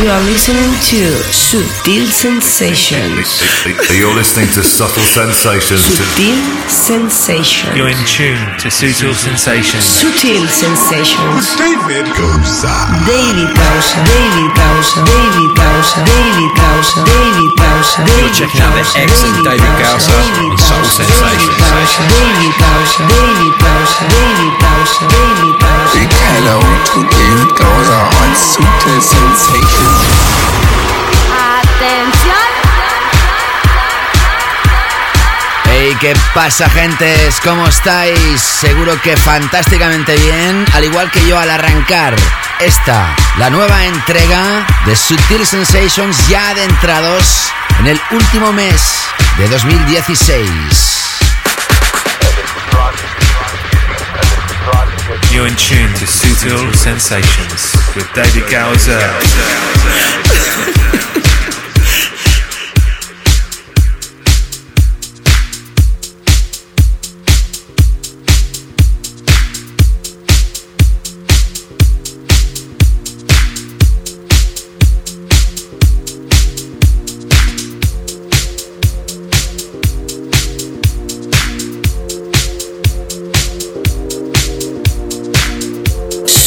You are listening to Subtle Sensations. You're listening to Subtle Sensations. Subtle Sensations. You're in tune to Sutil Sensations. Subtle Sensations. David Goza. David Gausa, David Gausa, David Gausa, David Gausa, David Gausa, David checking out the excellent David Gausa David on Soul Gausa, Sensations. David Gausa, David Gausa, David Gausa, David Gausa. Big hello to David Goza on Sutil Sensations. Atención. Hey, ¿qué pasa, gentes? ¿Cómo estáis? Seguro que fantásticamente bien, al igual que yo al arrancar esta, la nueva entrega de Sutil Sensations ya adentrados en el último mes de 2016. You're in tune to Sutil Sensations with David Gowser.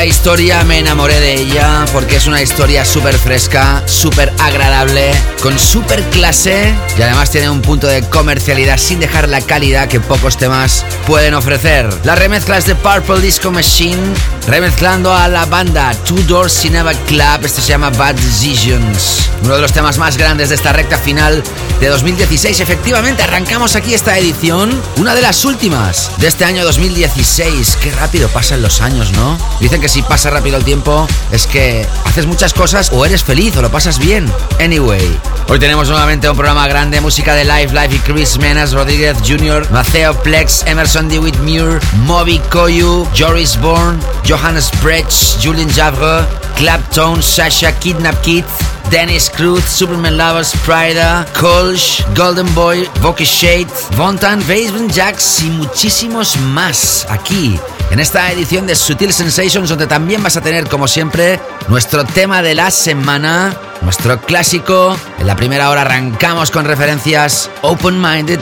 Esta historia me enamoré de ella porque es una historia súper fresca, súper agradable, con súper clase y además tiene un punto de comercialidad sin dejar la calidad que pocos temas pueden ofrecer. Las remezclas de Purple Disco Machine remezclando a la banda Two Door Cinema Club, esto se llama Bad Decisions, uno de los temas más grandes de esta recta final de 2016. Efectivamente, arrancamos aquí esta edición, una de las últimas de este año 2016. Qué rápido pasan los años, ¿no? Dicen que si pasa rápido el tiempo es que haces muchas cosas o eres feliz o lo pasas bien. Anyway, hoy tenemos nuevamente un programa grande, música de Live Live y Chris Menas, Rodríguez Jr., Maceo Plex, Emerson DeWitt Muir, Moby Koyu, Joris Bourne, Johannes Brecht, Julian Javre, Clapton, Sasha Kidnap Kid, Dennis Cruz, Superman Lovers, Prida, Kolsch, Golden Boy, Voki Shade, Vontan, Basement Jacks y muchísimos más aquí en esta edición de Sutil Sensations donde también vas a tener como siempre nuestro tema de la semana, nuestro clásico. En la primera hora arrancamos con referencias open-minded,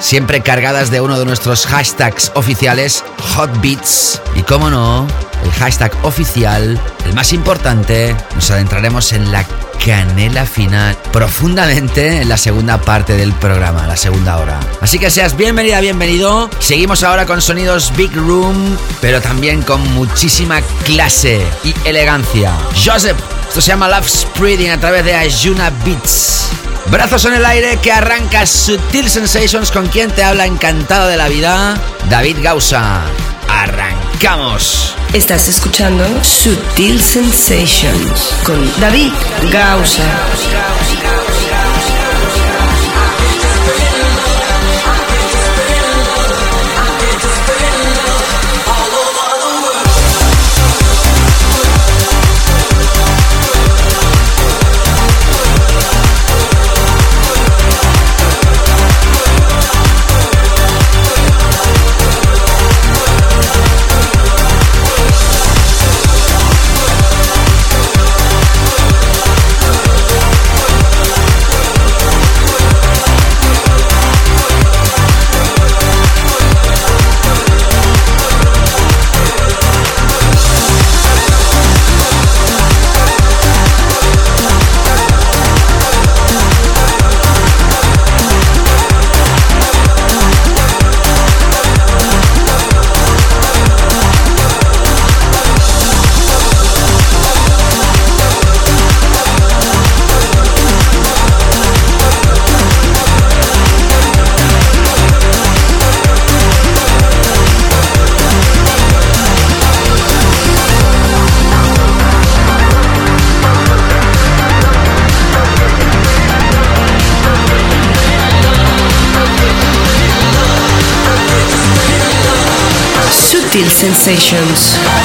siempre cargadas de uno de nuestros hashtags oficiales, Hot Beats y como no, el hashtag oficial, el más importante, nos adentraremos en la canela final profundamente en la segunda parte del programa, la segunda hora. Así que seas bienvenida, bienvenido. Seguimos ahora con sonidos Big Room, pero también con muchísima clase y elegancia. Joseph, esto se llama Love Spreading a través de Ayuna Beats. Brazos en el aire que arranca Sutil Sensations con quien te habla encantado de la vida, David Gausa. Arrancamos. Estás escuchando Sutil Sensations con David Gausa. Sutil Sensations.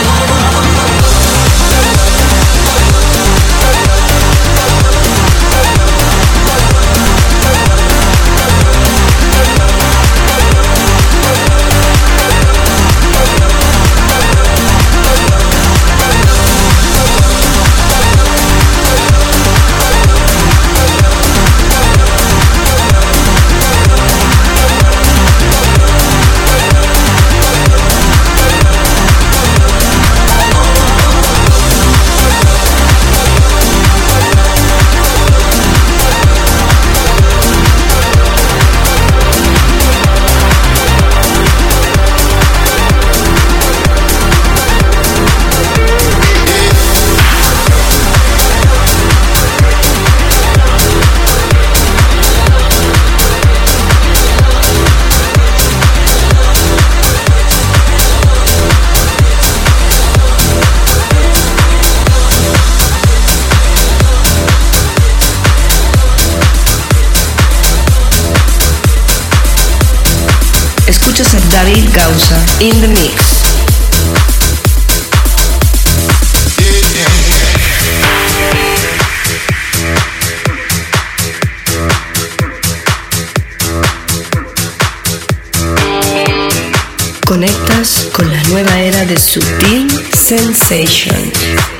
Con la nueva era de Sutil Sensation.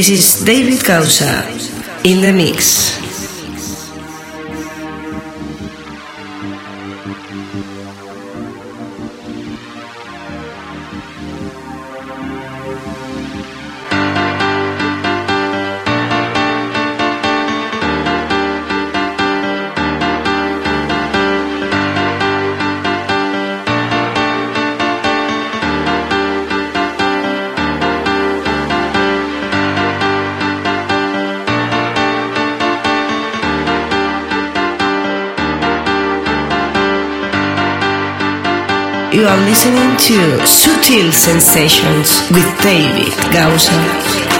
This is David Causa in the mix. Listening to Sutil Sensations with David Gausa.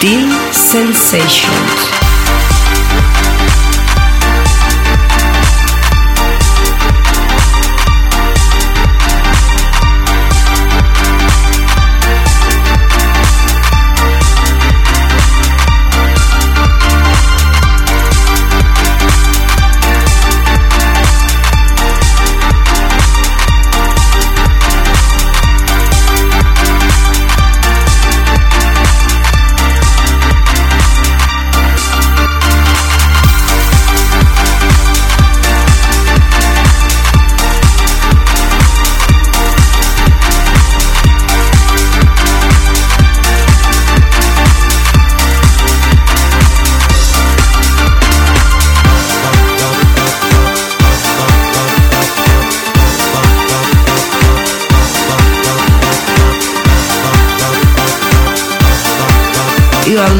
Sutil Sensations.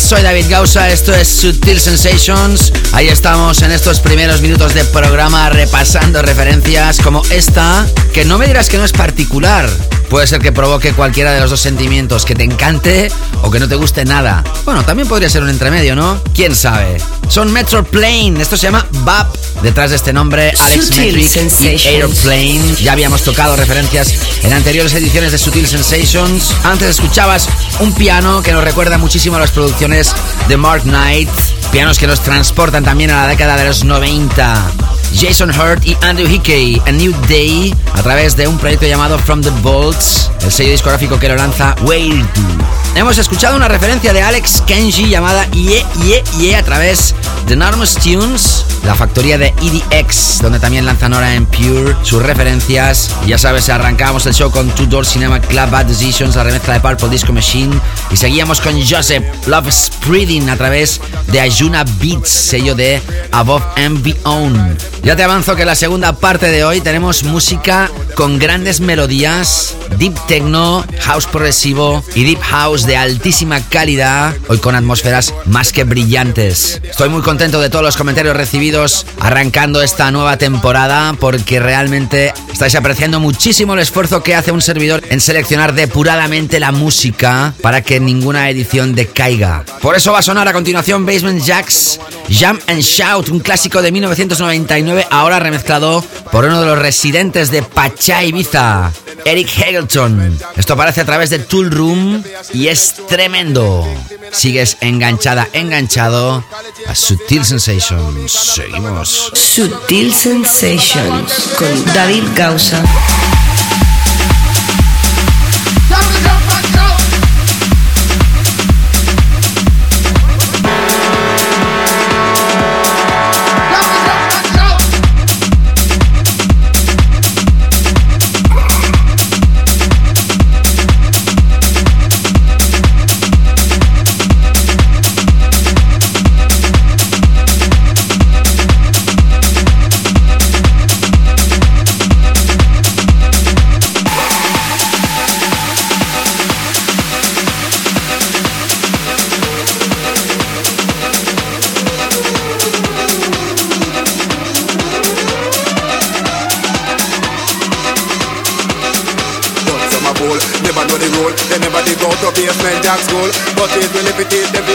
Soy David Gausa, esto es Sutil Sensations. Ahí estamos en estos primeros minutos de programa repasando referencias como esta, que no me dirás que no es particular. Puede ser que provoque cualquiera de los dos sentimientos, que te encante o que no te guste nada. Bueno, también podría ser un entremedio, ¿no? ¿Quién sabe? Son Metro Plane, esto se llama BAP. Detrás de este nombre, Alex Metric y Airplane. Ya habíamos tocado referencias en anteriores ediciones de Sutil Sensations. Antes escuchabas un piano que nos recuerda muchísimo a las producciones de Mark Knight. Pianos que nos transportan también a la década de los 90. Jason Hurt y Andrew Hickey, A New Day, a través de un proyecto llamado From the Vaults, el sello discográfico que lo lanza Whale Hemos escuchado una referencia de Alex Kenji llamada Ye Ye Ye a través de Enormous Tunes, la factoría de EDX, donde también lanzan ahora en Pure sus referencias. ya sabes, arrancábamos el show con Two Door Cinema Club Bad Decisions, la remezcla de Purple Disco Machine. Y seguíamos con Joseph Love Spreading a través de Ayuna Beats, sello de Above and Beyond. Ya te avanzo que la segunda parte de hoy tenemos música con grandes melodías, deep techno, house progresivo y deep house de altísima calidad, hoy con atmósferas más que brillantes. Estoy muy contento de todos los comentarios recibidos arrancando esta nueva temporada porque realmente estáis apreciando muchísimo el esfuerzo que hace un servidor en seleccionar depuradamente la música para que ninguna edición decaiga. Por eso va a sonar a continuación Basement Jacks Jump and Shout, un clásico de 1999 ahora remezclado por uno de los residentes de Pachá Ibiza. Eric Hagelton. Esto aparece a través de Tool Room y es tremendo. Sigues enganchada, enganchado a Sutil Sensations. Seguimos. Sutil Sensations con David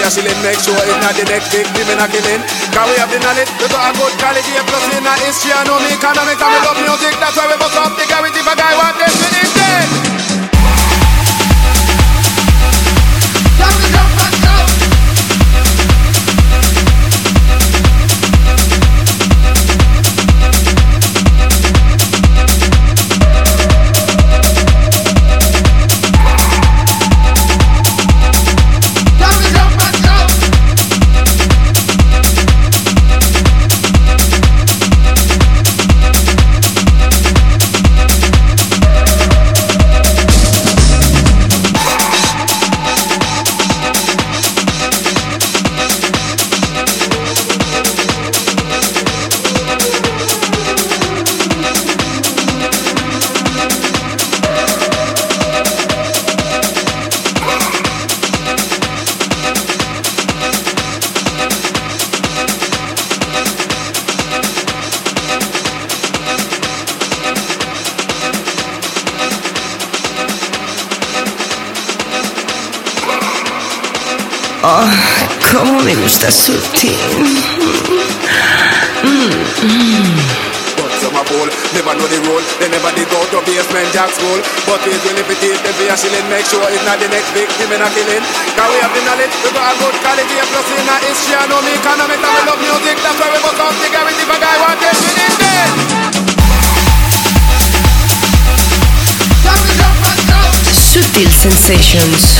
Gausa. ceiling, make sure it's not the next victim in a killing. Cause we have the knowledge, we got a good quality, a plus in our history, I know me economics, and we love music, that's why we bust up the if a guy want this, we need dead. gusta sutil. But some a fool, never know the rule. They never did go to basement jack school. But it will if it is, then we are shilling. Make sure it's not the next victim in a killing. Cause we have the knowledge, we got a good quality. A plus in a history, I know me economics, and we love music. That's why we must have the guarantee if a guy want it, we need it. Sutil sensations.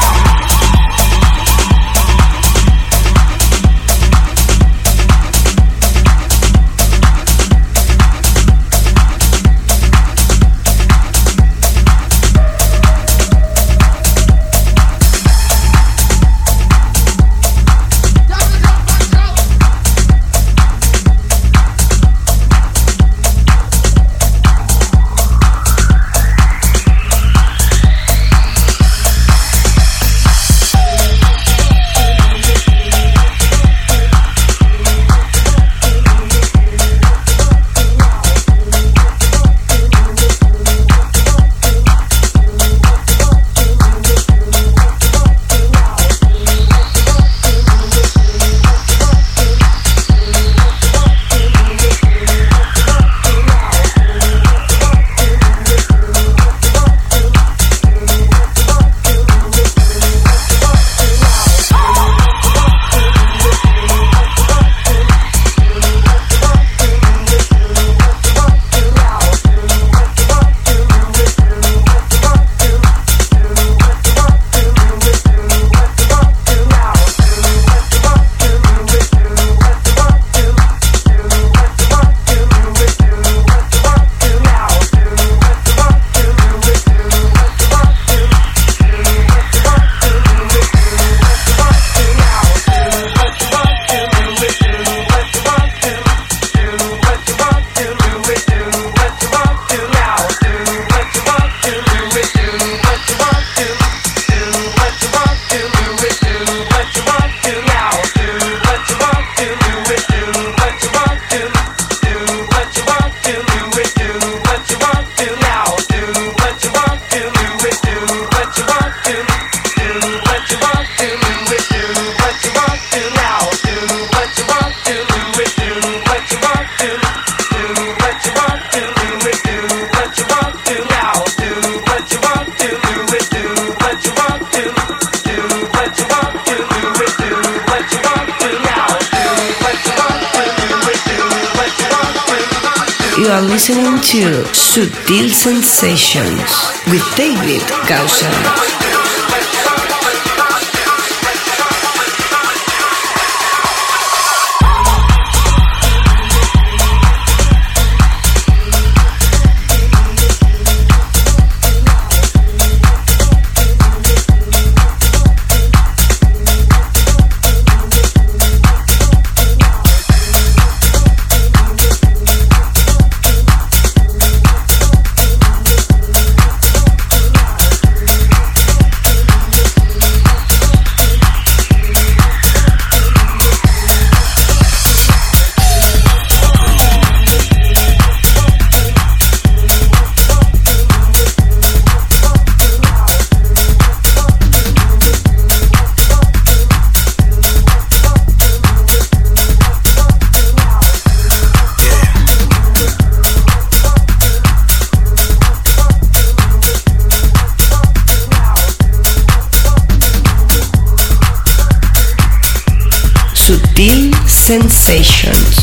To Sutil Sensations with David Gausser. Sensations.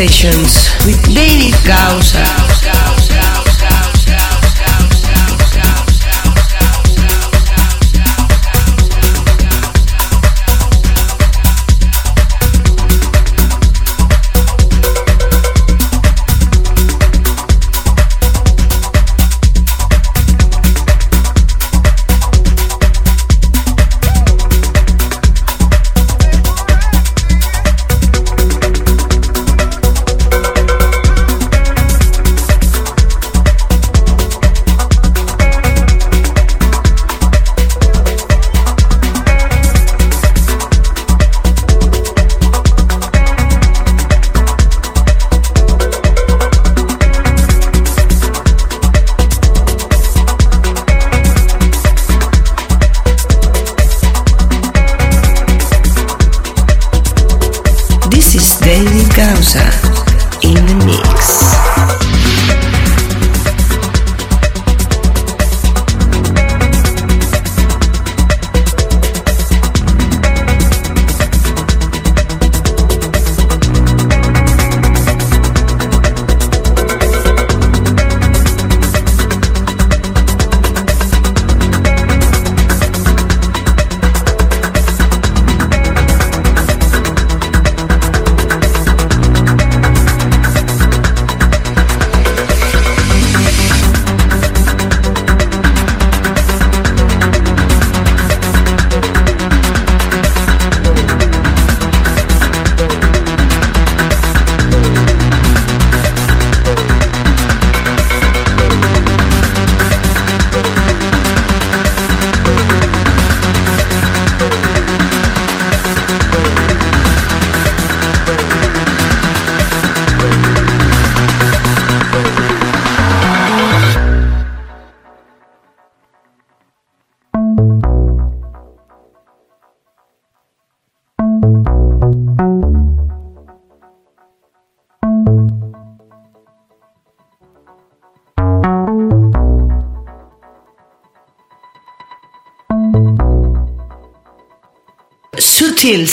Sutil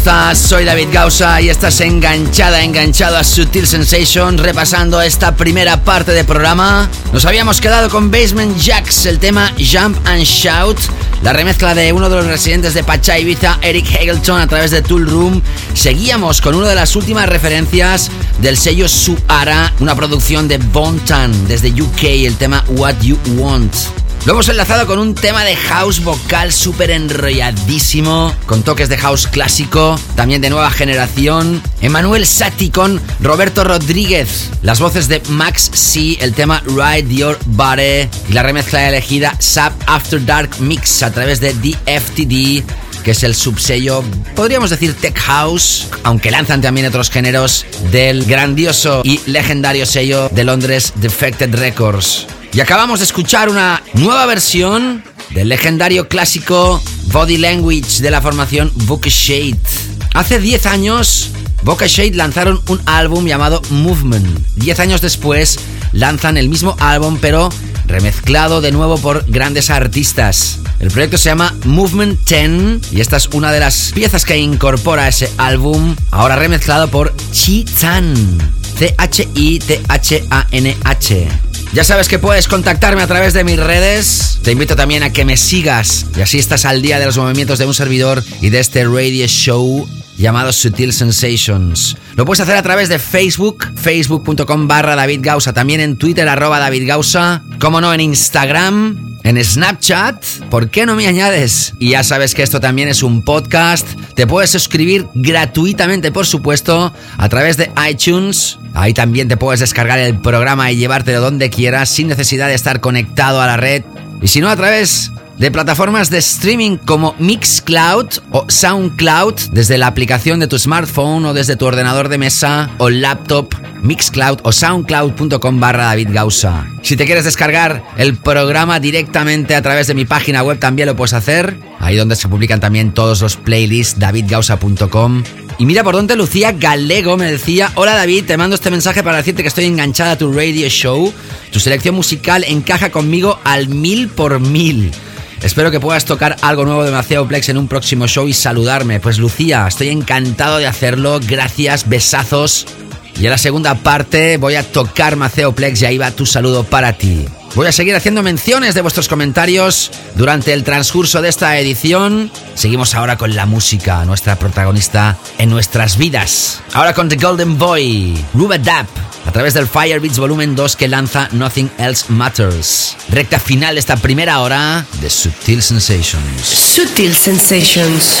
Estás? Soy David Gausa y estás enganchada, enganchado a Sutil Sensation, repasando esta primera parte del programa. Nos habíamos quedado con Basement Jacks, el tema Jump and Shout, la remezcla de uno de los residentes de Pacha Ibiza, Eric Hagelton, a través de Tool Room. Seguíamos con una de las últimas referencias del sello Suara, una producción de Bontan desde UK, el tema What You Want. Lo hemos enlazado con un tema de house vocal súper enrolladísimo, con toques de house clásico, también de nueva generación. Emanuel Sati con Roberto Rodríguez, las voces de Max C, el tema Ride Your Body y la remezcla elegida Sub After Dark Mix a través de DFTD que es el subsello, podríamos decir Tech House, aunque lanzan también otros géneros del grandioso y legendario sello de Londres Defected Records. Y acabamos de escuchar una nueva versión del legendario clásico Body Language de la formación Book Shade. Hace 10 años, Boca Shade lanzaron un álbum llamado Movement. 10 años después, lanzan el mismo álbum, pero remezclado de nuevo por grandes artistas. El proyecto se llama Movement 10 y esta es una de las piezas que incorpora ese álbum, ahora remezclado por Chi Chan. C-H-I-T-H-A-N-H. Ya sabes que puedes contactarme a través de mis redes. Te invito también a que me sigas y así estás al día de los movimientos de un servidor y de este radio show llamado Sutil Sensations. Lo puedes hacer a través de Facebook, facebook.com barra David también en Twitter arroba David como no en Instagram, en Snapchat, ¿por qué no me añades? Y ya sabes que esto también es un podcast. Te puedes suscribir gratuitamente, por supuesto, a través de iTunes. Ahí también te puedes descargar el programa y llevártelo donde quieras sin necesidad de estar conectado a la red. Y si no, a través de plataformas de streaming como Mixcloud o Soundcloud desde la aplicación de tu smartphone o desde tu ordenador de mesa o laptop, Mixcloud o soundcloud.com barra David Gausa. Si te quieres descargar el programa directamente a través de mi página web también lo puedes hacer, ahí donde se publican también todos los playlists davidgausa.com. Y mira por dónde Lucía Galego me decía, hola David, te mando este mensaje para decirte que estoy enganchada a tu radio show, tu selección musical encaja conmigo al mil por mil. Espero que puedas tocar algo nuevo de Maceo Plex en un próximo show y saludarme. Pues Lucía, estoy encantado de hacerlo. Gracias, besazos. Y en la segunda parte voy a tocar Maceo Plex y ahí va tu saludo para ti. Voy a seguir haciendo menciones de vuestros comentarios durante el transcurso de esta edición. Seguimos ahora con la música, nuestra protagonista en nuestras vidas. Ahora con The Golden Boy, Rubadap, a través del Firebeats Volumen 2 que lanza Nothing Else Matters. Recta final de esta primera hora de Sutil Sensations. Sutil Sensations.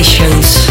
Sensations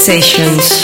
Sessions.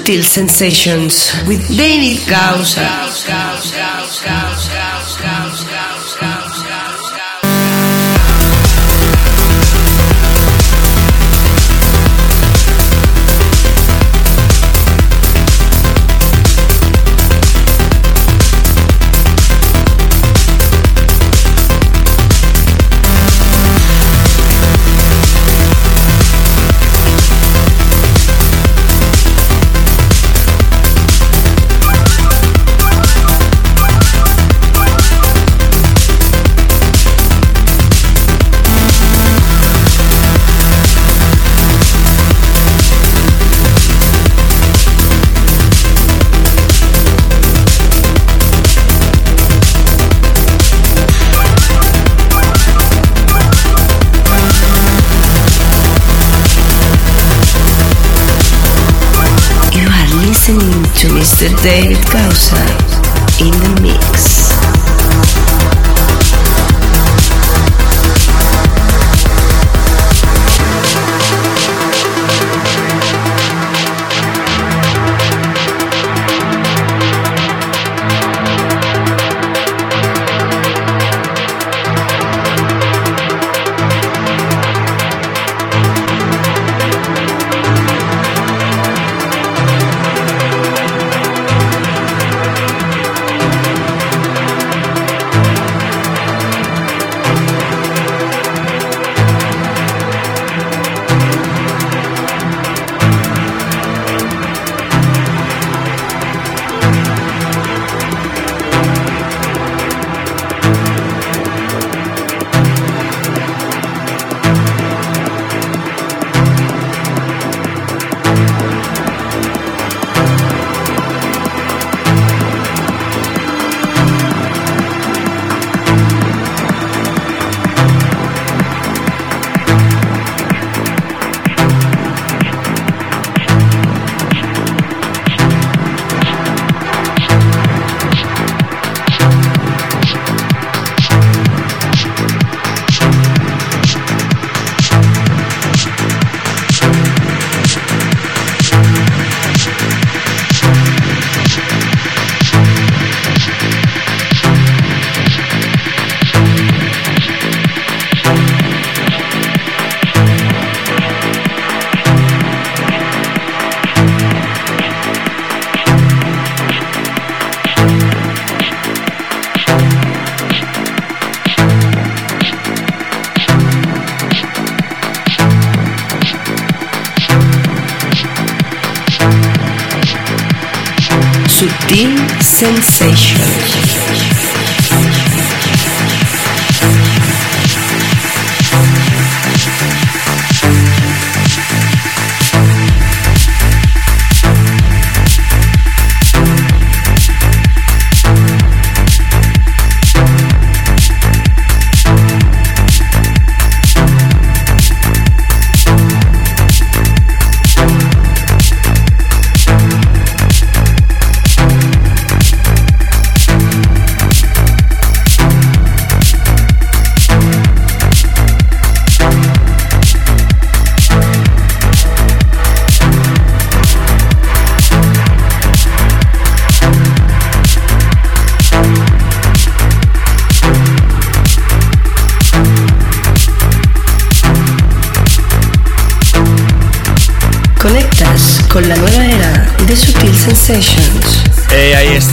Subtle Sensations with David Gausa. Mr. David Gausser in the mix.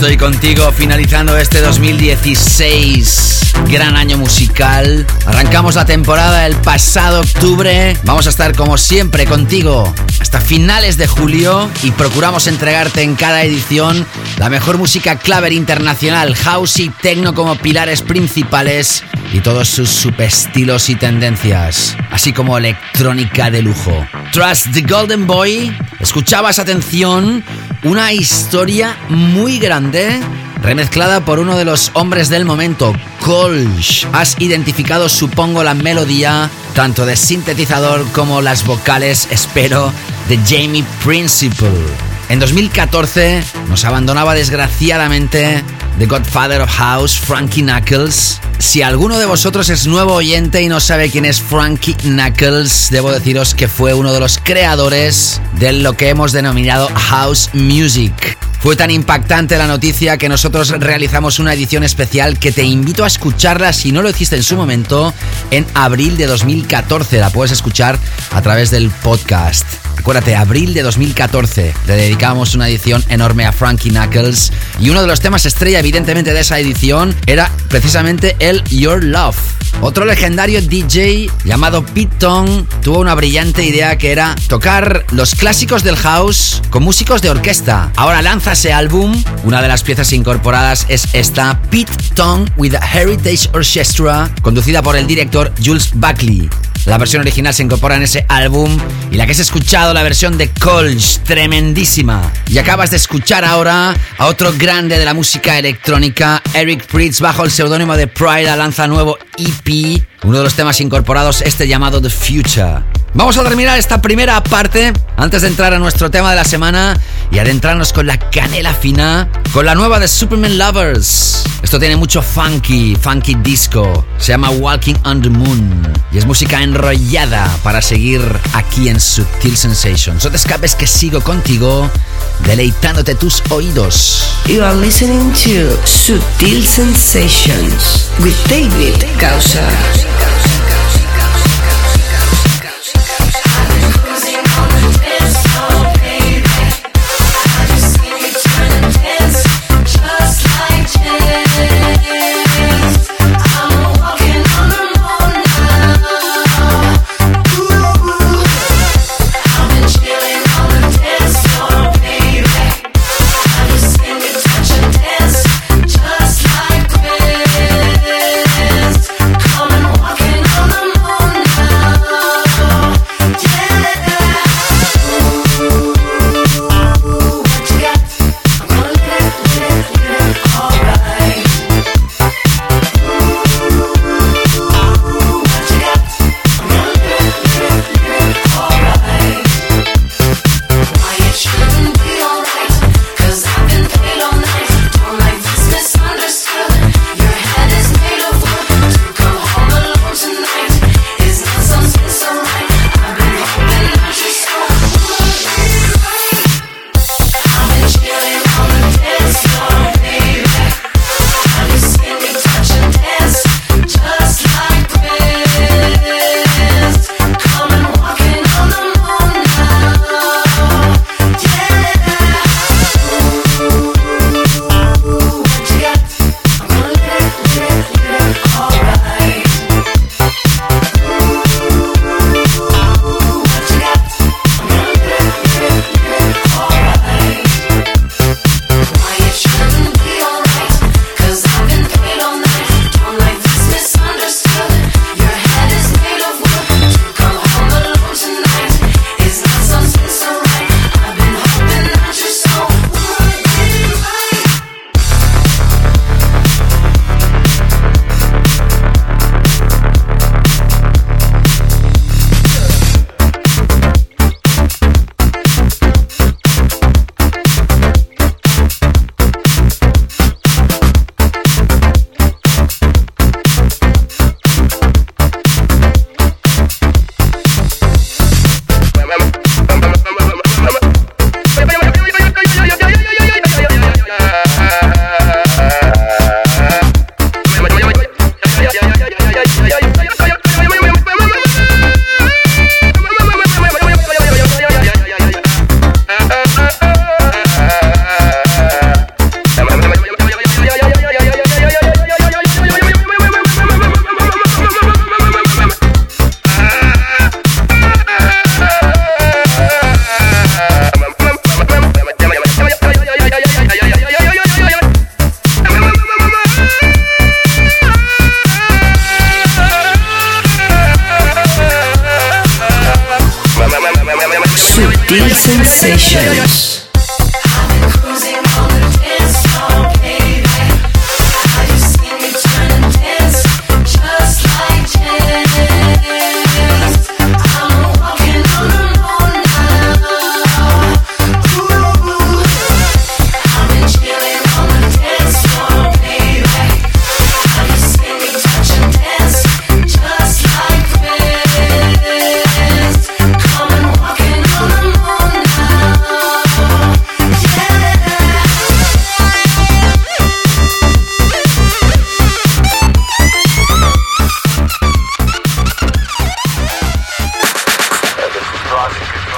Estoy contigo finalizando este 2016. Gran año musical. Arrancamos la temporada el pasado octubre. Vamos a estar como siempre contigo hasta finales de julio y procuramos entregarte en cada edición la mejor música claver internacional, house y techno como pilares principales y todos sus subestilos y tendencias, así como electrónica de lujo. Trust the Golden Boy, escuchabas atención una historia muy grande remezclada por uno de los hombres del momento, Colch. Has identificado, supongo, la melodía tanto de sintetizador como las vocales, espero, de Jamie Principle. En 2014 nos abandonaba desgraciadamente The Godfather of House, Frankie Knuckles. Si alguno de vosotros es nuevo oyente y no sabe quién es Frankie Knuckles, debo deciros que fue uno de los creadores de lo que hemos denominado House Music. Fue tan impactante la noticia que nosotros realizamos una edición especial que te invito a escucharla si no lo hiciste en su momento en abril de 2014. La puedes escuchar a través del podcast. Acuérdate, abril de 2014 le dedicamos una edición enorme a Frankie Knuckles y uno de los temas estrella evidentemente de esa edición era precisamente el Your Love. Otro legendario DJ llamado Pete Tong tuvo una brillante idea que era tocar los clásicos del house con músicos de orquesta. Ahora lanza ese álbum, una de las piezas incorporadas es esta Pete Tong with Heritage Orchestra, conducida por el director Jules Buckley. La versión original se incorpora en ese álbum y la que has escuchado, la versión de Colch, tremendísima. Y acabas de escuchar ahora a otro grande de la música electrónica, Eric Pritz, bajo el seudónimo de Pride, lanza nuevo EP, uno de los temas incorporados, este llamado The Future. Vamos a terminar esta primera parte antes de entrar a nuestro tema de la semana y adentrarnos con la canela fina, con la nueva de Superman Lovers. Esto tiene mucho funky, funky disco. Se llama Walking on the Moon y es música enrollada para seguir aquí en Subtil Sensations. No te escapes que sigo contigo deleitándote tus oídos. You are listening to Subtil Sensations with David Causa. Losing all the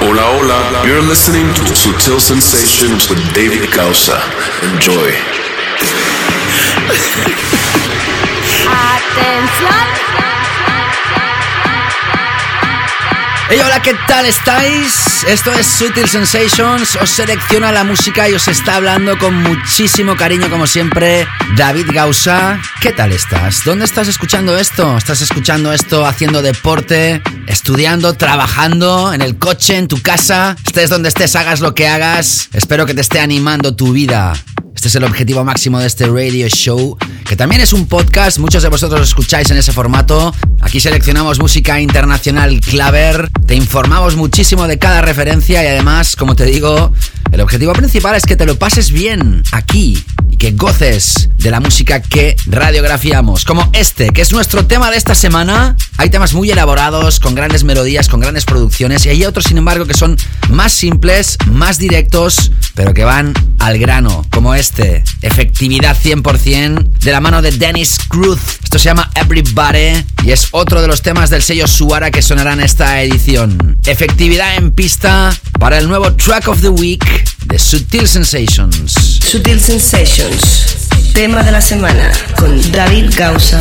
Hola, hola. You're listening to Sutil Sensations with David Causa. Enjoy. Hey, hola, ¿qué tal estáis? Esto es Sutil Sensations, os selecciona la música y os está hablando con muchísimo cariño como siempre David Gausa. ¿Qué tal estás? ¿Dónde estás escuchando esto? ¿Estás escuchando esto haciendo deporte, estudiando, trabajando, en el coche, en tu casa? Estés donde estés, hagas lo que hagas. Espero que te esté animando tu vida. Este es el objetivo máximo de este radio show, que también es un podcast. Muchos de vosotros lo escucháis en ese formato. Aquí seleccionamos música internacional claver, te informamos muchísimo de cada referencia y además, como te digo, el objetivo principal es que te lo pases bien aquí y que goces de la música que radiografiamos, como este, que es nuestro tema de esta semana. Hay temas muy elaborados, con grandes melodías, con grandes producciones, y hay otros, sin embargo, que son más simples, más directos, pero que van al grano, como este. Efectividad 100% de la mano de Dennis Cruz. Esto se llama Everybody y es otro de los temas del sello Suara que sonará en esta edición. Efectividad en pista para el nuevo Track of the Week de Sutil Sensations. Sutil Sensations. Tema de la semana con David Gausa.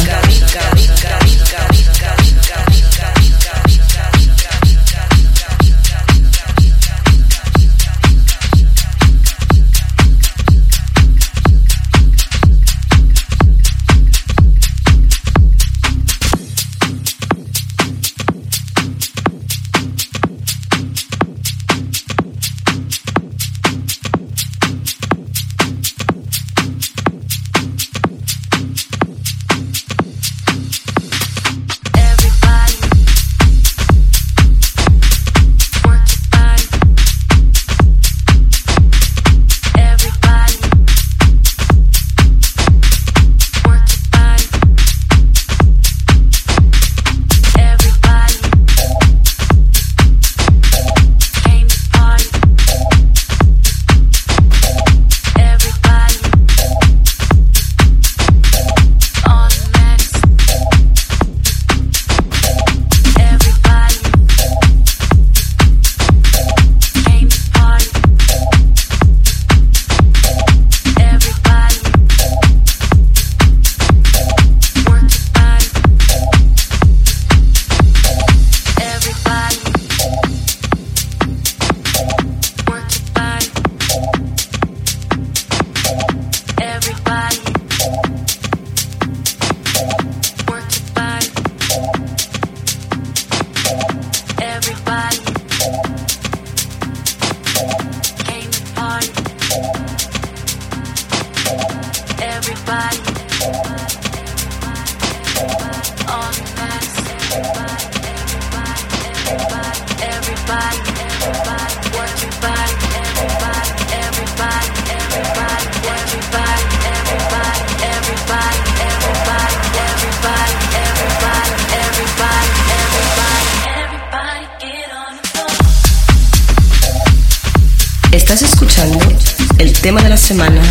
El tema de la semana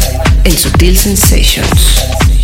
en Sutil Sensations.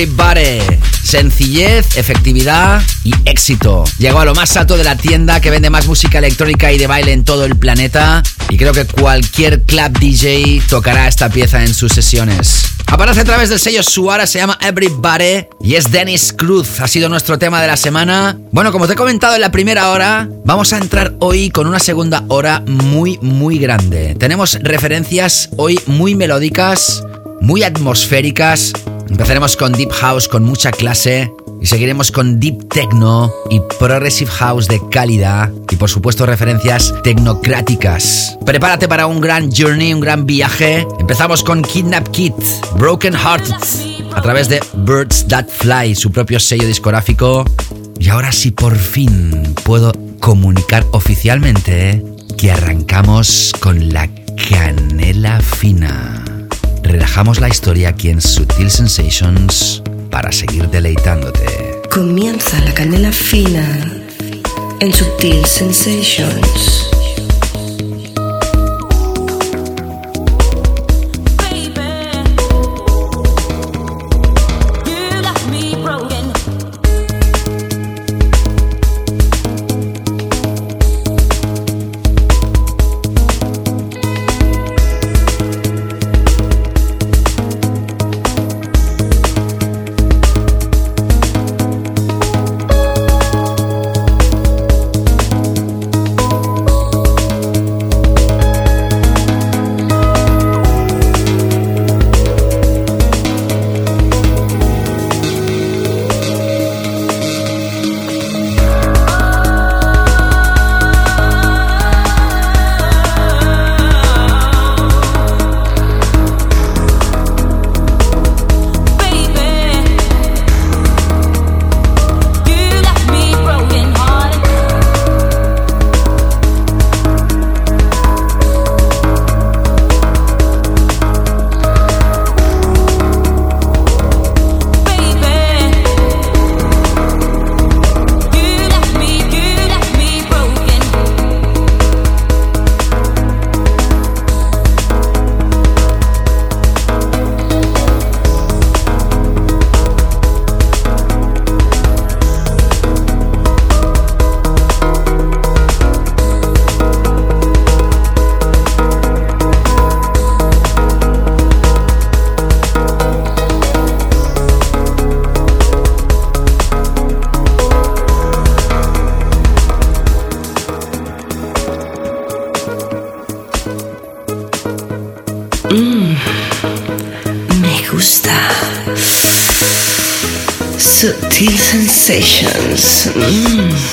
Everybody. Sencillez, efectividad y éxito. Llegó a lo más alto de la tienda que vende más música electrónica y de baile en todo el planeta. Y creo que cualquier club DJ tocará esta pieza en sus sesiones. Aparece a través del sello Suara, se llama Everybody y es Dennis Cruz. Ha sido nuestro tema de la semana. Bueno, como te he comentado en la primera hora, vamos a entrar hoy con una segunda hora muy, muy grande. Tenemos referencias hoy muy melódicas, muy atmosféricas. Empezaremos con Deep House con mucha clase y seguiremos con Deep Techno y Progressive House de calidad y por supuesto referencias tecnocráticas. Prepárate para un gran journey, un gran viaje. Empezamos con Kidnap Kit, Broken Hearted, a través de Birds That Fly, su propio sello discográfico. Y ahora sí por fin puedo comunicar oficialmente que arrancamos con la canela fina. Relajamos la historia aquí en Sutil Sensations para seguir deleitándote. Comienza la canela fina en Sutil Sensations. Sensations. Mm.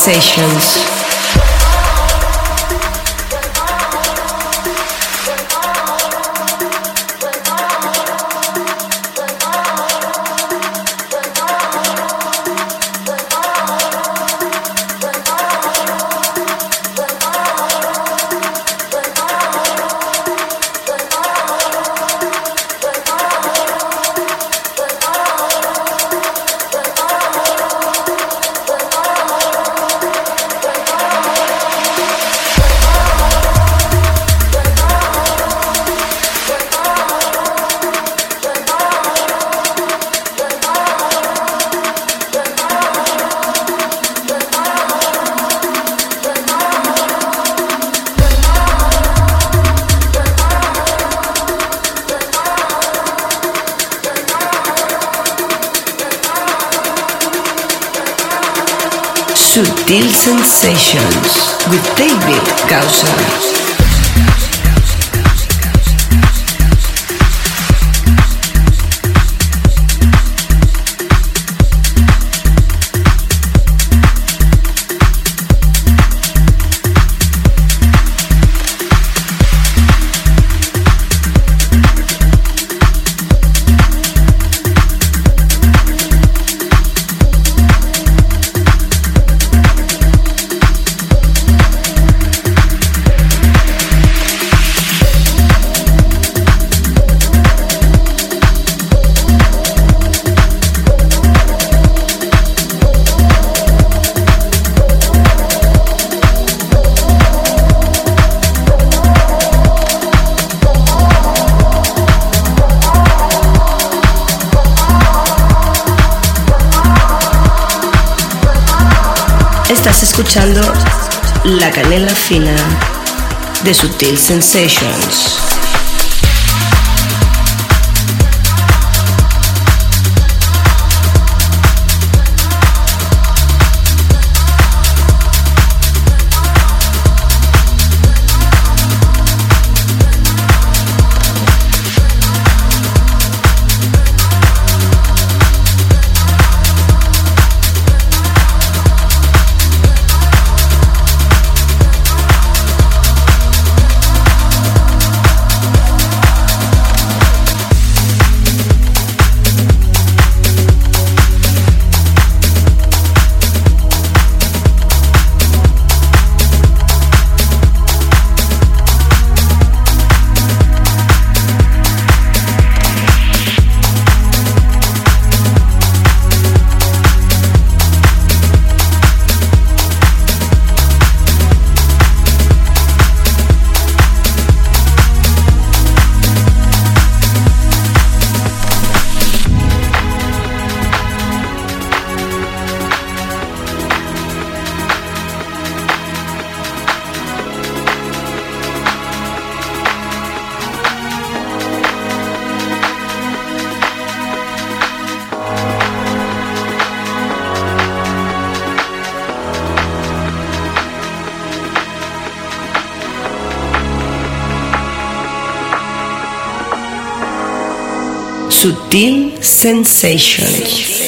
Sensations. Sensations. Sutil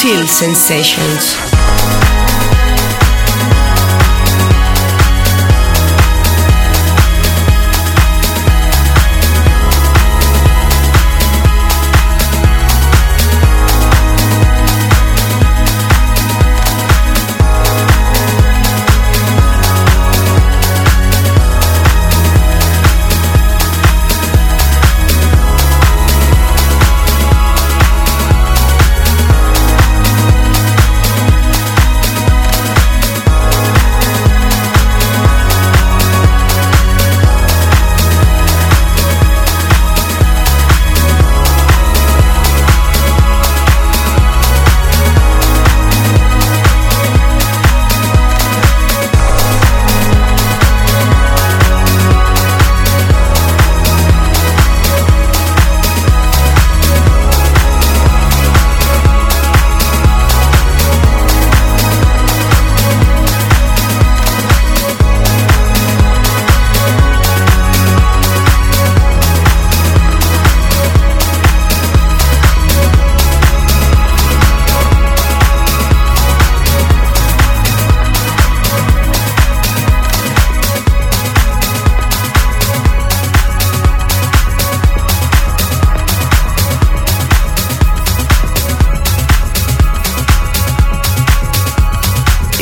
Sensations. Subtle Sensations.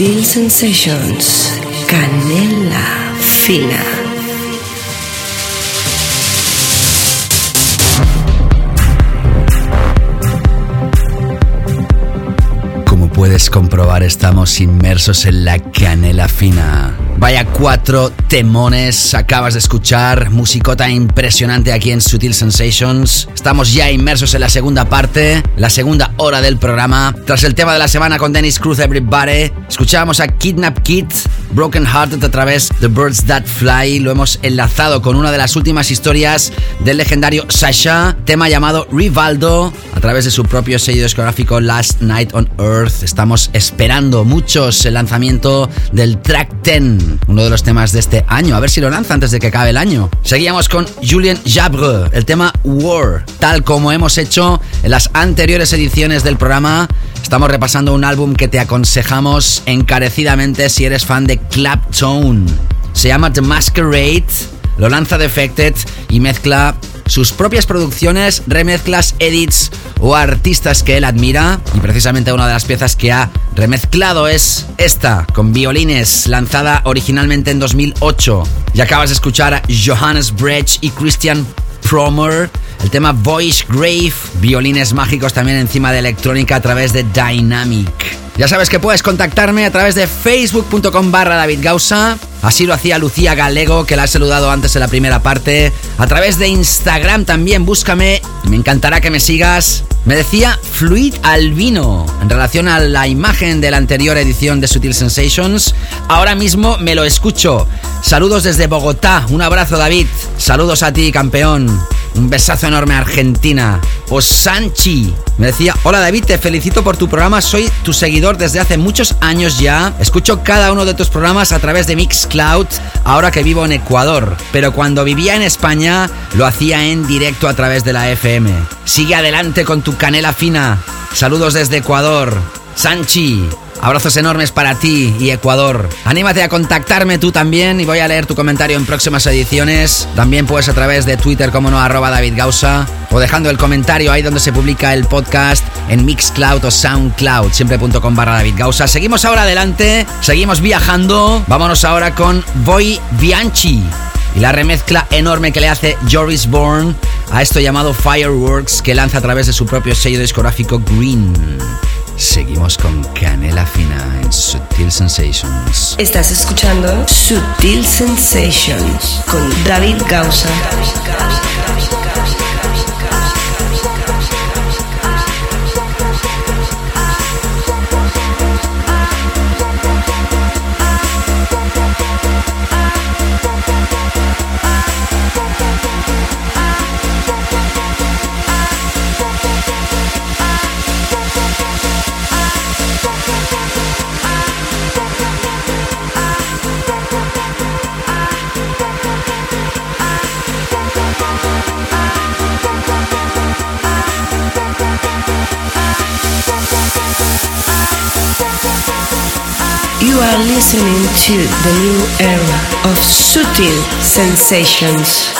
Sutil Sensations, Canela Fina. puedes comprobar, estamos inmersos en la canela fina. Vaya cuatro temones acabas de escuchar, musicota impresionante aquí en Sutil Sensations. Estamos ya inmersos en la segunda parte, la segunda hora del programa. Tras el tema de la semana con Dennis Cruz Everybody, escuchábamos a Kidnap Kid, Broken Hearted a través de Birds That Fly. Lo hemos enlazado con una de las últimas historias del legendario Sasha, tema llamado Rivaldo, a través de su propio sello discográfico Last Night on Earth. Estamos esperando muchos el lanzamiento del track 10, uno de los temas de este año. A ver si lo lanza antes de que acabe el año. Seguíamos con Julien Jabre, el tema War. Tal como hemos hecho en las anteriores ediciones del programa, estamos repasando un álbum que te aconsejamos encarecidamente si eres fan de Claptone. Se llama The Masquerade, lo lanza Defected y mezcla sus propias producciones, remezclas, edits o artistas que él admira. Y precisamente una de las piezas que ha remezclado es esta, con violines, lanzada originalmente en 2008. Y acabas de escuchar a Johannes Brecht y Christian Promer. El tema Voice Grave, violines mágicos también encima de electrónica a través de Dynamic. Ya sabes que puedes contactarme a través de facebook.com barra David Gausa. Así lo hacía Lucía Galego, que la he saludado antes en la primera parte. A través de Instagram también búscame. Me encantará que me sigas. Me decía Fluid Albino en relación a la imagen de la anterior edición de Sutil Sensations. Ahora mismo me lo escucho. Saludos desde Bogotá. Un abrazo, David. Saludos a ti, campeón. Un besazo enorme a Argentina. O Sanchi. Me decía, hola David, te felicito por tu programa. Soy tu seguidor desde hace muchos años ya. Escucho cada uno de tus programas a través de Mixcloud, ahora que vivo en Ecuador. Pero cuando vivía en España, lo hacía en directo a través de la FM. Sigue adelante con tu canela fina. Saludos desde Ecuador. Sanchi, Abrazos enormes para ti y Ecuador. Anímate a contactarme tú también y voy a leer tu comentario en próximas ediciones. También puedes a través de Twitter como no arroba David Gausa o dejando el comentario ahí donde se publica el podcast en Mixcloud o Soundcloud, siempre.com barra David Gausa. Seguimos ahora adelante, seguimos viajando. Vámonos ahora con Voy Bianchi y la remezcla enorme que le hace Joris Bourne a esto llamado Fireworks que lanza a través de su propio sello discográfico Green. Seguimos con Canela Fina en Sutil Sensations. Estás escuchando Sutil Sensations con David Gausa. The new era of sutil sensations.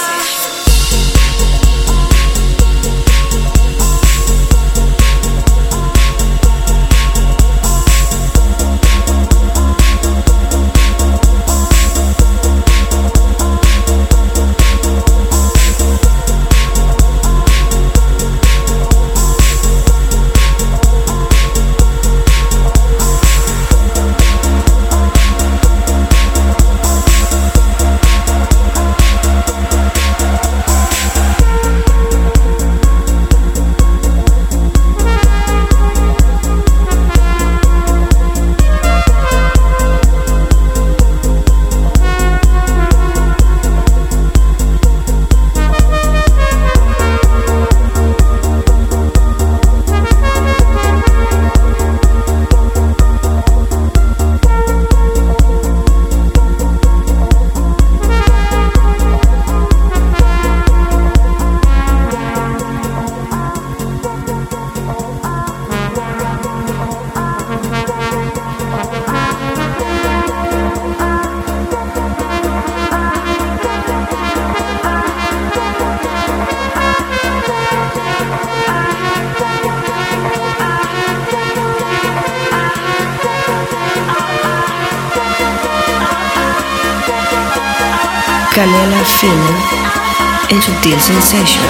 Sutil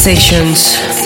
Sensations.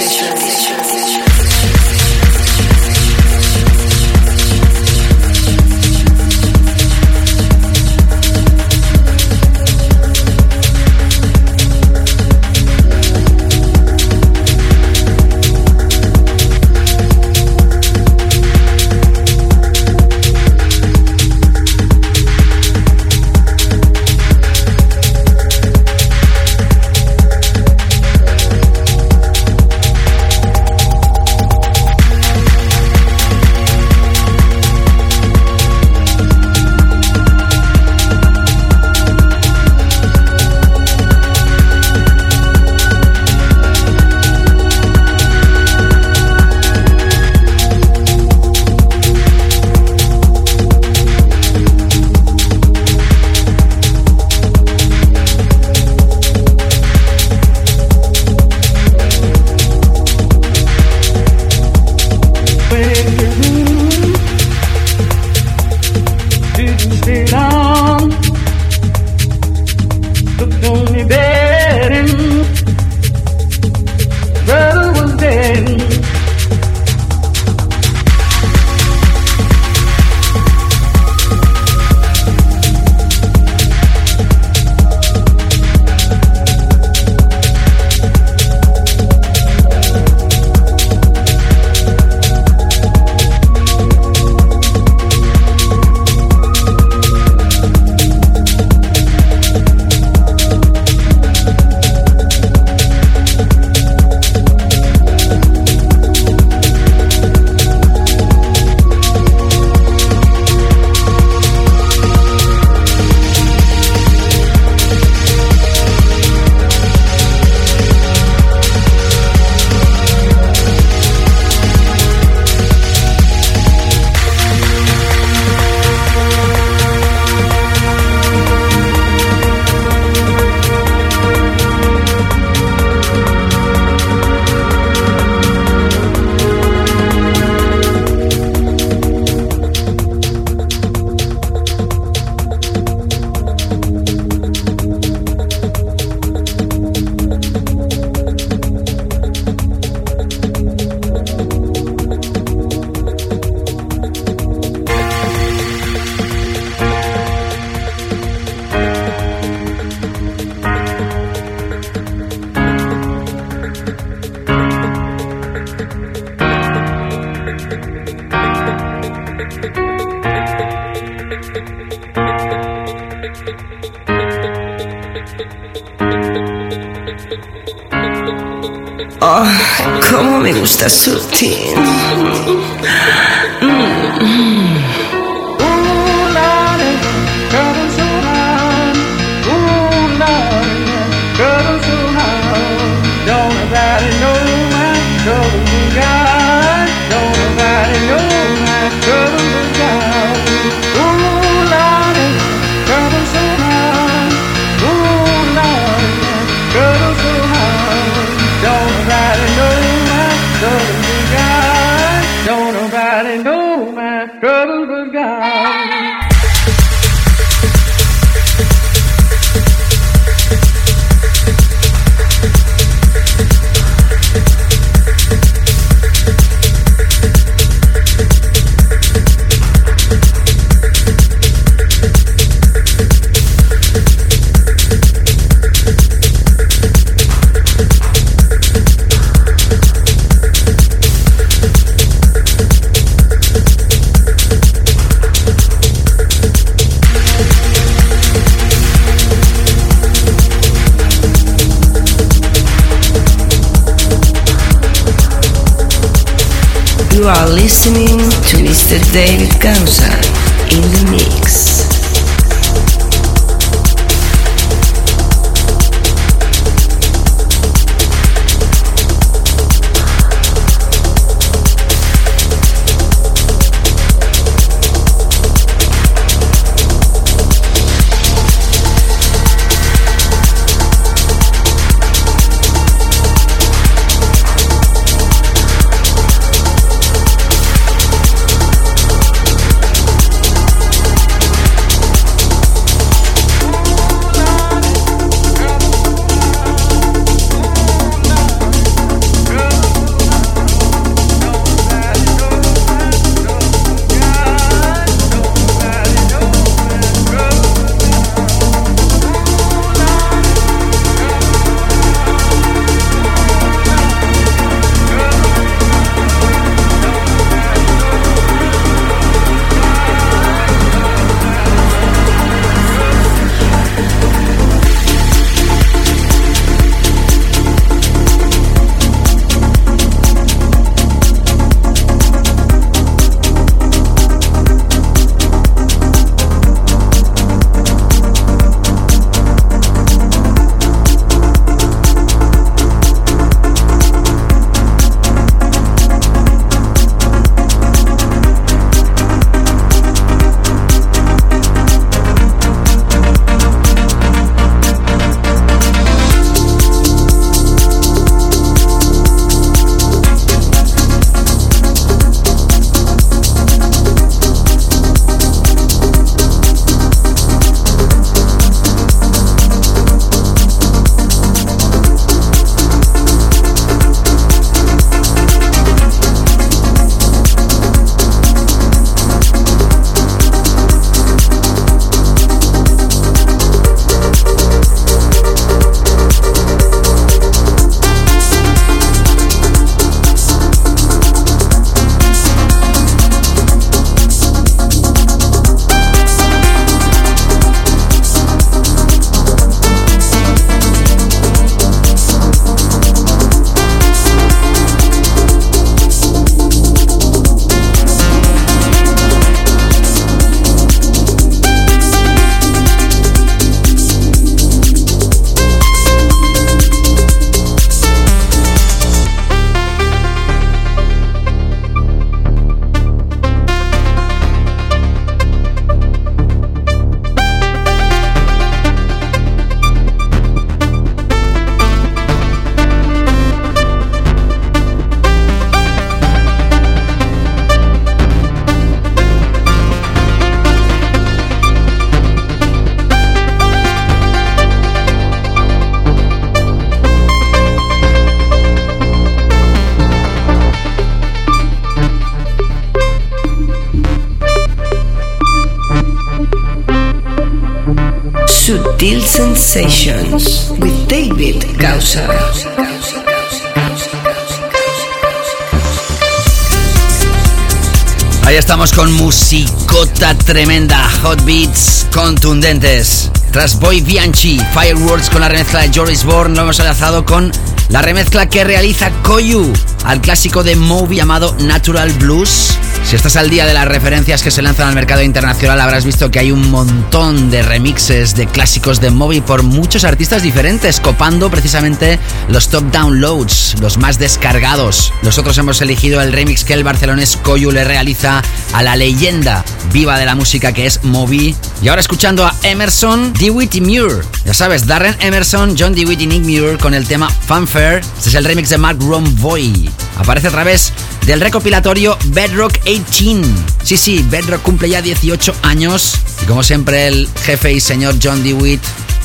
Con musicota tremenda, hot beats contundentes. Tras Boy Bianchi, Fireworks con la remezcla de Joris Bourne, lo hemos enlazado con la remezcla que realiza Koyu al clásico de Moby llamado Natural Blues. Si estás al día de las referencias que se lanzan al mercado internacional, habrás visto que hay un montón de remixes de clásicos de Moby por muchos artistas diferentes, copando precisamente los top downloads, los más descargados. Nosotros hemos elegido el remix que el barcelonés Koyu le realiza a la leyenda viva de la música que es Moby. Y ahora escuchando a Emerson, DeWitt y Muir. Ya sabes, Darren Emerson, John DeWitt y Nick Muir con el tema Fanfare. Este es el remix de Mark Romboy. Aparece a través del recopilatorio Bedrock 18. Sí, sí, Bedrock cumple ya 18 años y como siempre el jefe y señor John DeWitt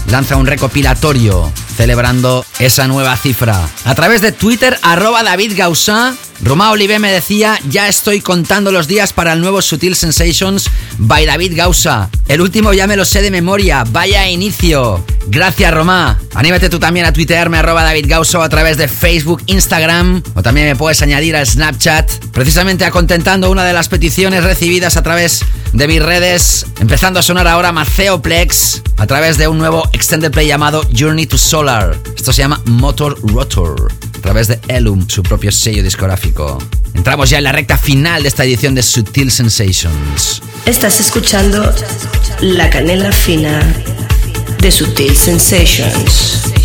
lanza un recopilatorio celebrando esa nueva cifra. A través de Twitter, arroba David Roma Olive me decía, ya estoy contando los días para el nuevo Sutil Sensations by David Gausa. El último ya me lo sé de memoria, vaya inicio. Gracias Roma. Anímate tú también a tuitearme arroba a través de Facebook, Instagram o también me puedes añadir a Snapchat. Precisamente acontentando una de las peticiones recibidas a través de mis redes, empezando a sonar ahora Maceo Plex a través de un nuevo extended play llamado Journey to Solar. Esto se llama Motor Rotor a través de Elum, su propio sello discográfico. Entramos ya en la recta final de esta edición de Sutil Sensations. Estás escuchando La Canela Fina de Sutil Sensations.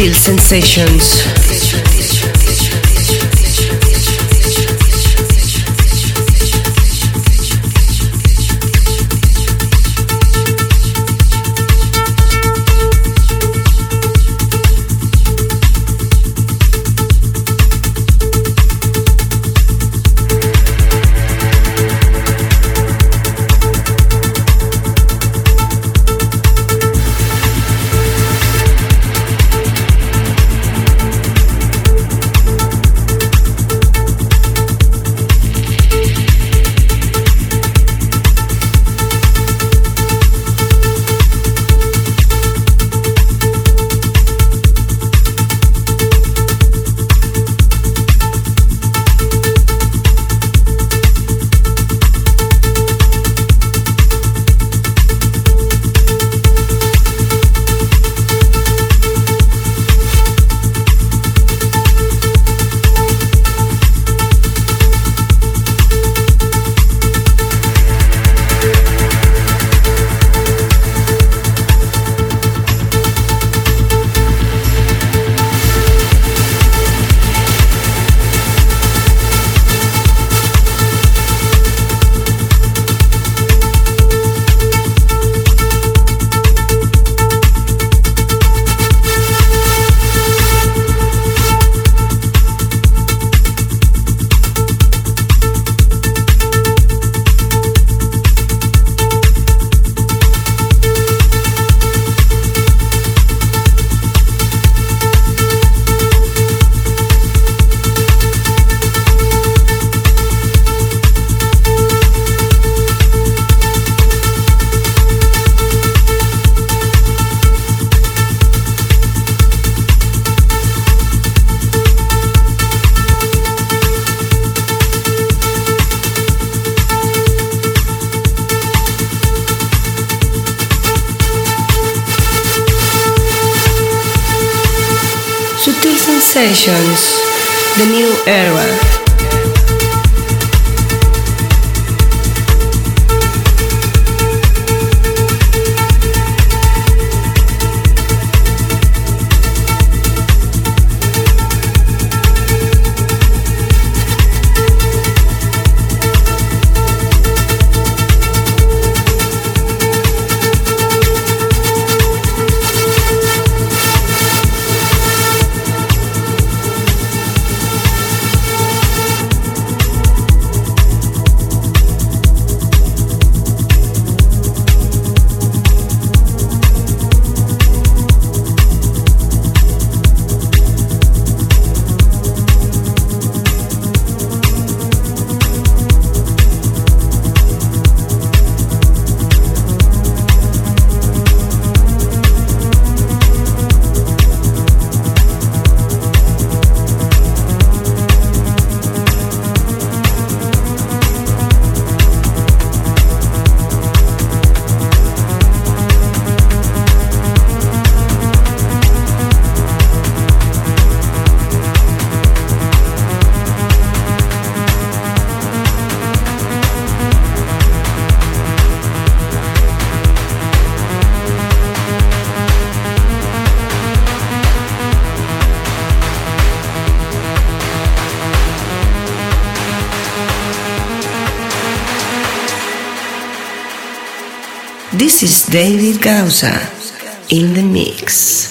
Sutil Sensations. This is David Gausa in the mix.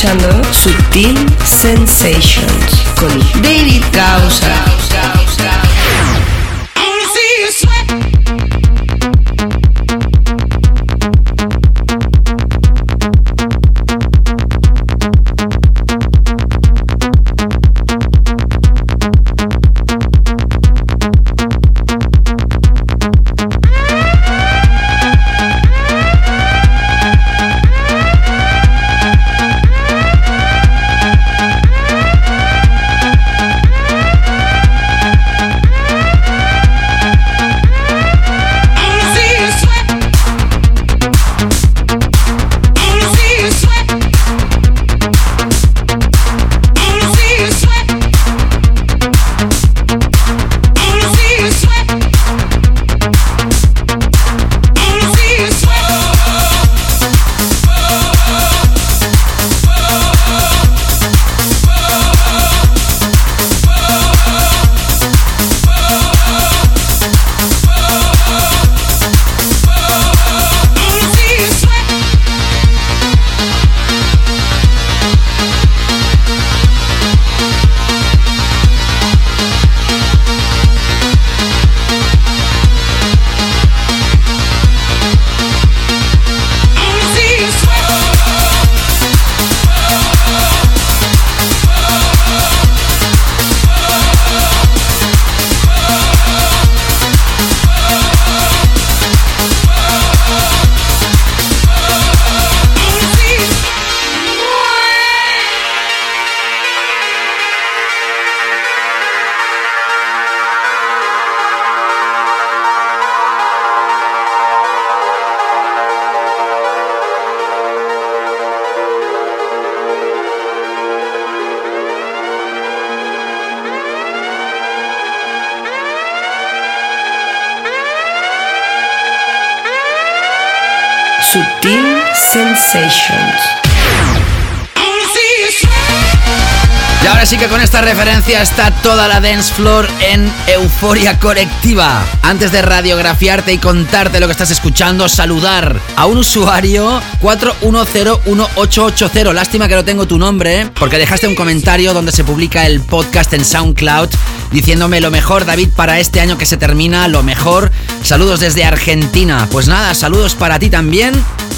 Escuchando Sutil Sensations con David Causa. Está toda la dance floor en euforia colectiva. Antes de radiografiarte y contarte lo que estás escuchando, saludar a un usuario 4101880. Lástima que no tengo tu nombre, porque dejaste un comentario donde se publica el podcast en SoundCloud diciéndome lo mejor, David, para este año que se termina, lo mejor. Saludos desde Argentina. Pues nada, saludos para ti también.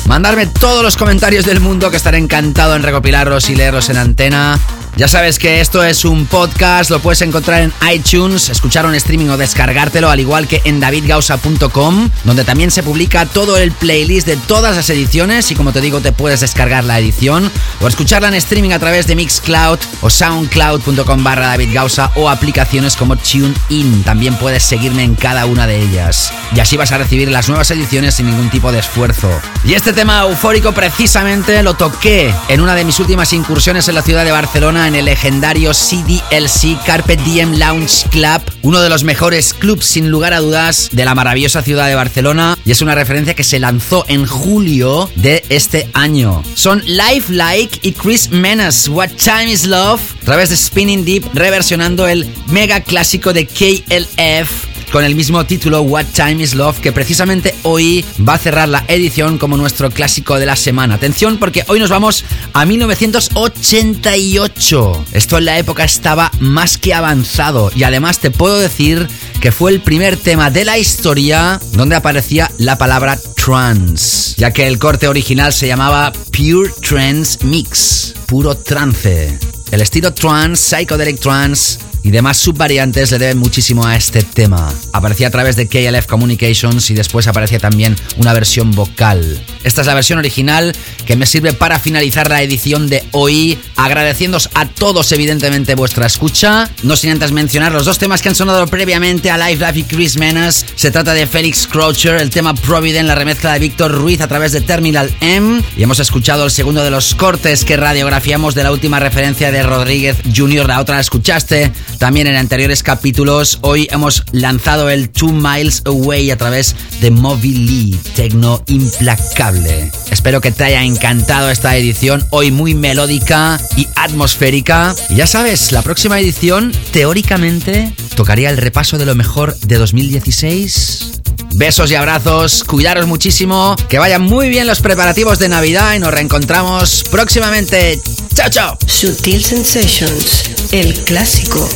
Mandarme todos los comentarios del mundo que estaré encantado en recopilarlos y leerlos en antena. Ya sabes que esto es un podcast, lo puedes encontrar en iTunes, escuchar un streaming o descargártelo, al igual que en davidgausa.com, donde también se publica todo el playlist de todas las ediciones y como te digo, te puedes descargar la edición o escucharla en streaming a través de Mixcloud o soundcloud.com barra davidgausa o aplicaciones como TuneIn. También puedes seguirme en cada una de ellas. Y así vas a recibir las nuevas ediciones sin ningún tipo de esfuerzo. Y este tema eufórico precisamente lo toqué en una de mis últimas incursiones en la ciudad de Barcelona el legendario CDLC Carpet Diem Lounge Club, uno de los mejores clubs sin lugar a dudas de la maravillosa ciudad de Barcelona y es una referencia que se lanzó en julio de este año. Son Life Like y Chris Menas, What Time Is Love, a través de Spinning Deep reversionando el mega clásico de KLF con el mismo título What Time is Love que precisamente hoy va a cerrar la edición como nuestro clásico de la semana. Atención porque hoy nos vamos a 1988. Esto en la época estaba más que avanzado y además te puedo decir que fue el primer tema de la historia donde aparecía la palabra trance, ya que el corte original se llamaba Pure Trance Mix, puro trance. El estilo trance, psychedelic trance y demás subvariantes le deben muchísimo a este tema. Aparecía a través de KLF Communications y después aparecía también una versión vocal. Esta es la versión original que me sirve para finalizar la edición de hoy, agradeciéndoos a todos evidentemente vuestra escucha, no sin antes mencionar los dos temas que han sonado previamente a Live Life y Chris Menas. Se trata de Felix Croucher, el tema Provident, la remezcla de Víctor Ruiz a través de Terminal M y hemos escuchado el segundo de los cortes que radiografiamos de la última referencia de Rodríguez Jr., la otra la escuchaste también en anteriores capítulos. Hoy hemos lanzado el Two Miles Away a través de Moby Lee, Tecno Implacable. Espero que te haya encantado esta edición, hoy muy melódica y atmosférica. Y ya sabes, la próxima edición, teóricamente, tocaría el repaso de lo mejor de 2016 Besos y abrazos, cuidaros muchísimo, que vayan muy bien los preparativos de Navidad y nos reencontramos próximamente. Chao, chao. Sutil Sensations, el clásico.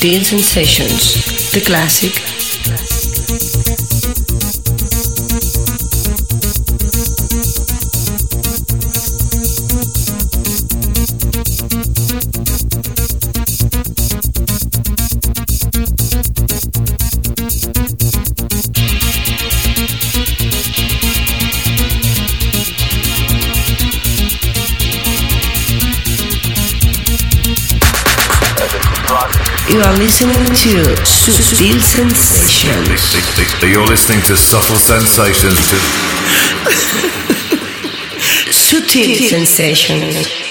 Subtle Sensations, the classic. You are listening to Subtle Sensations. You're listening to Subtle Sensations. Subtle Sensations.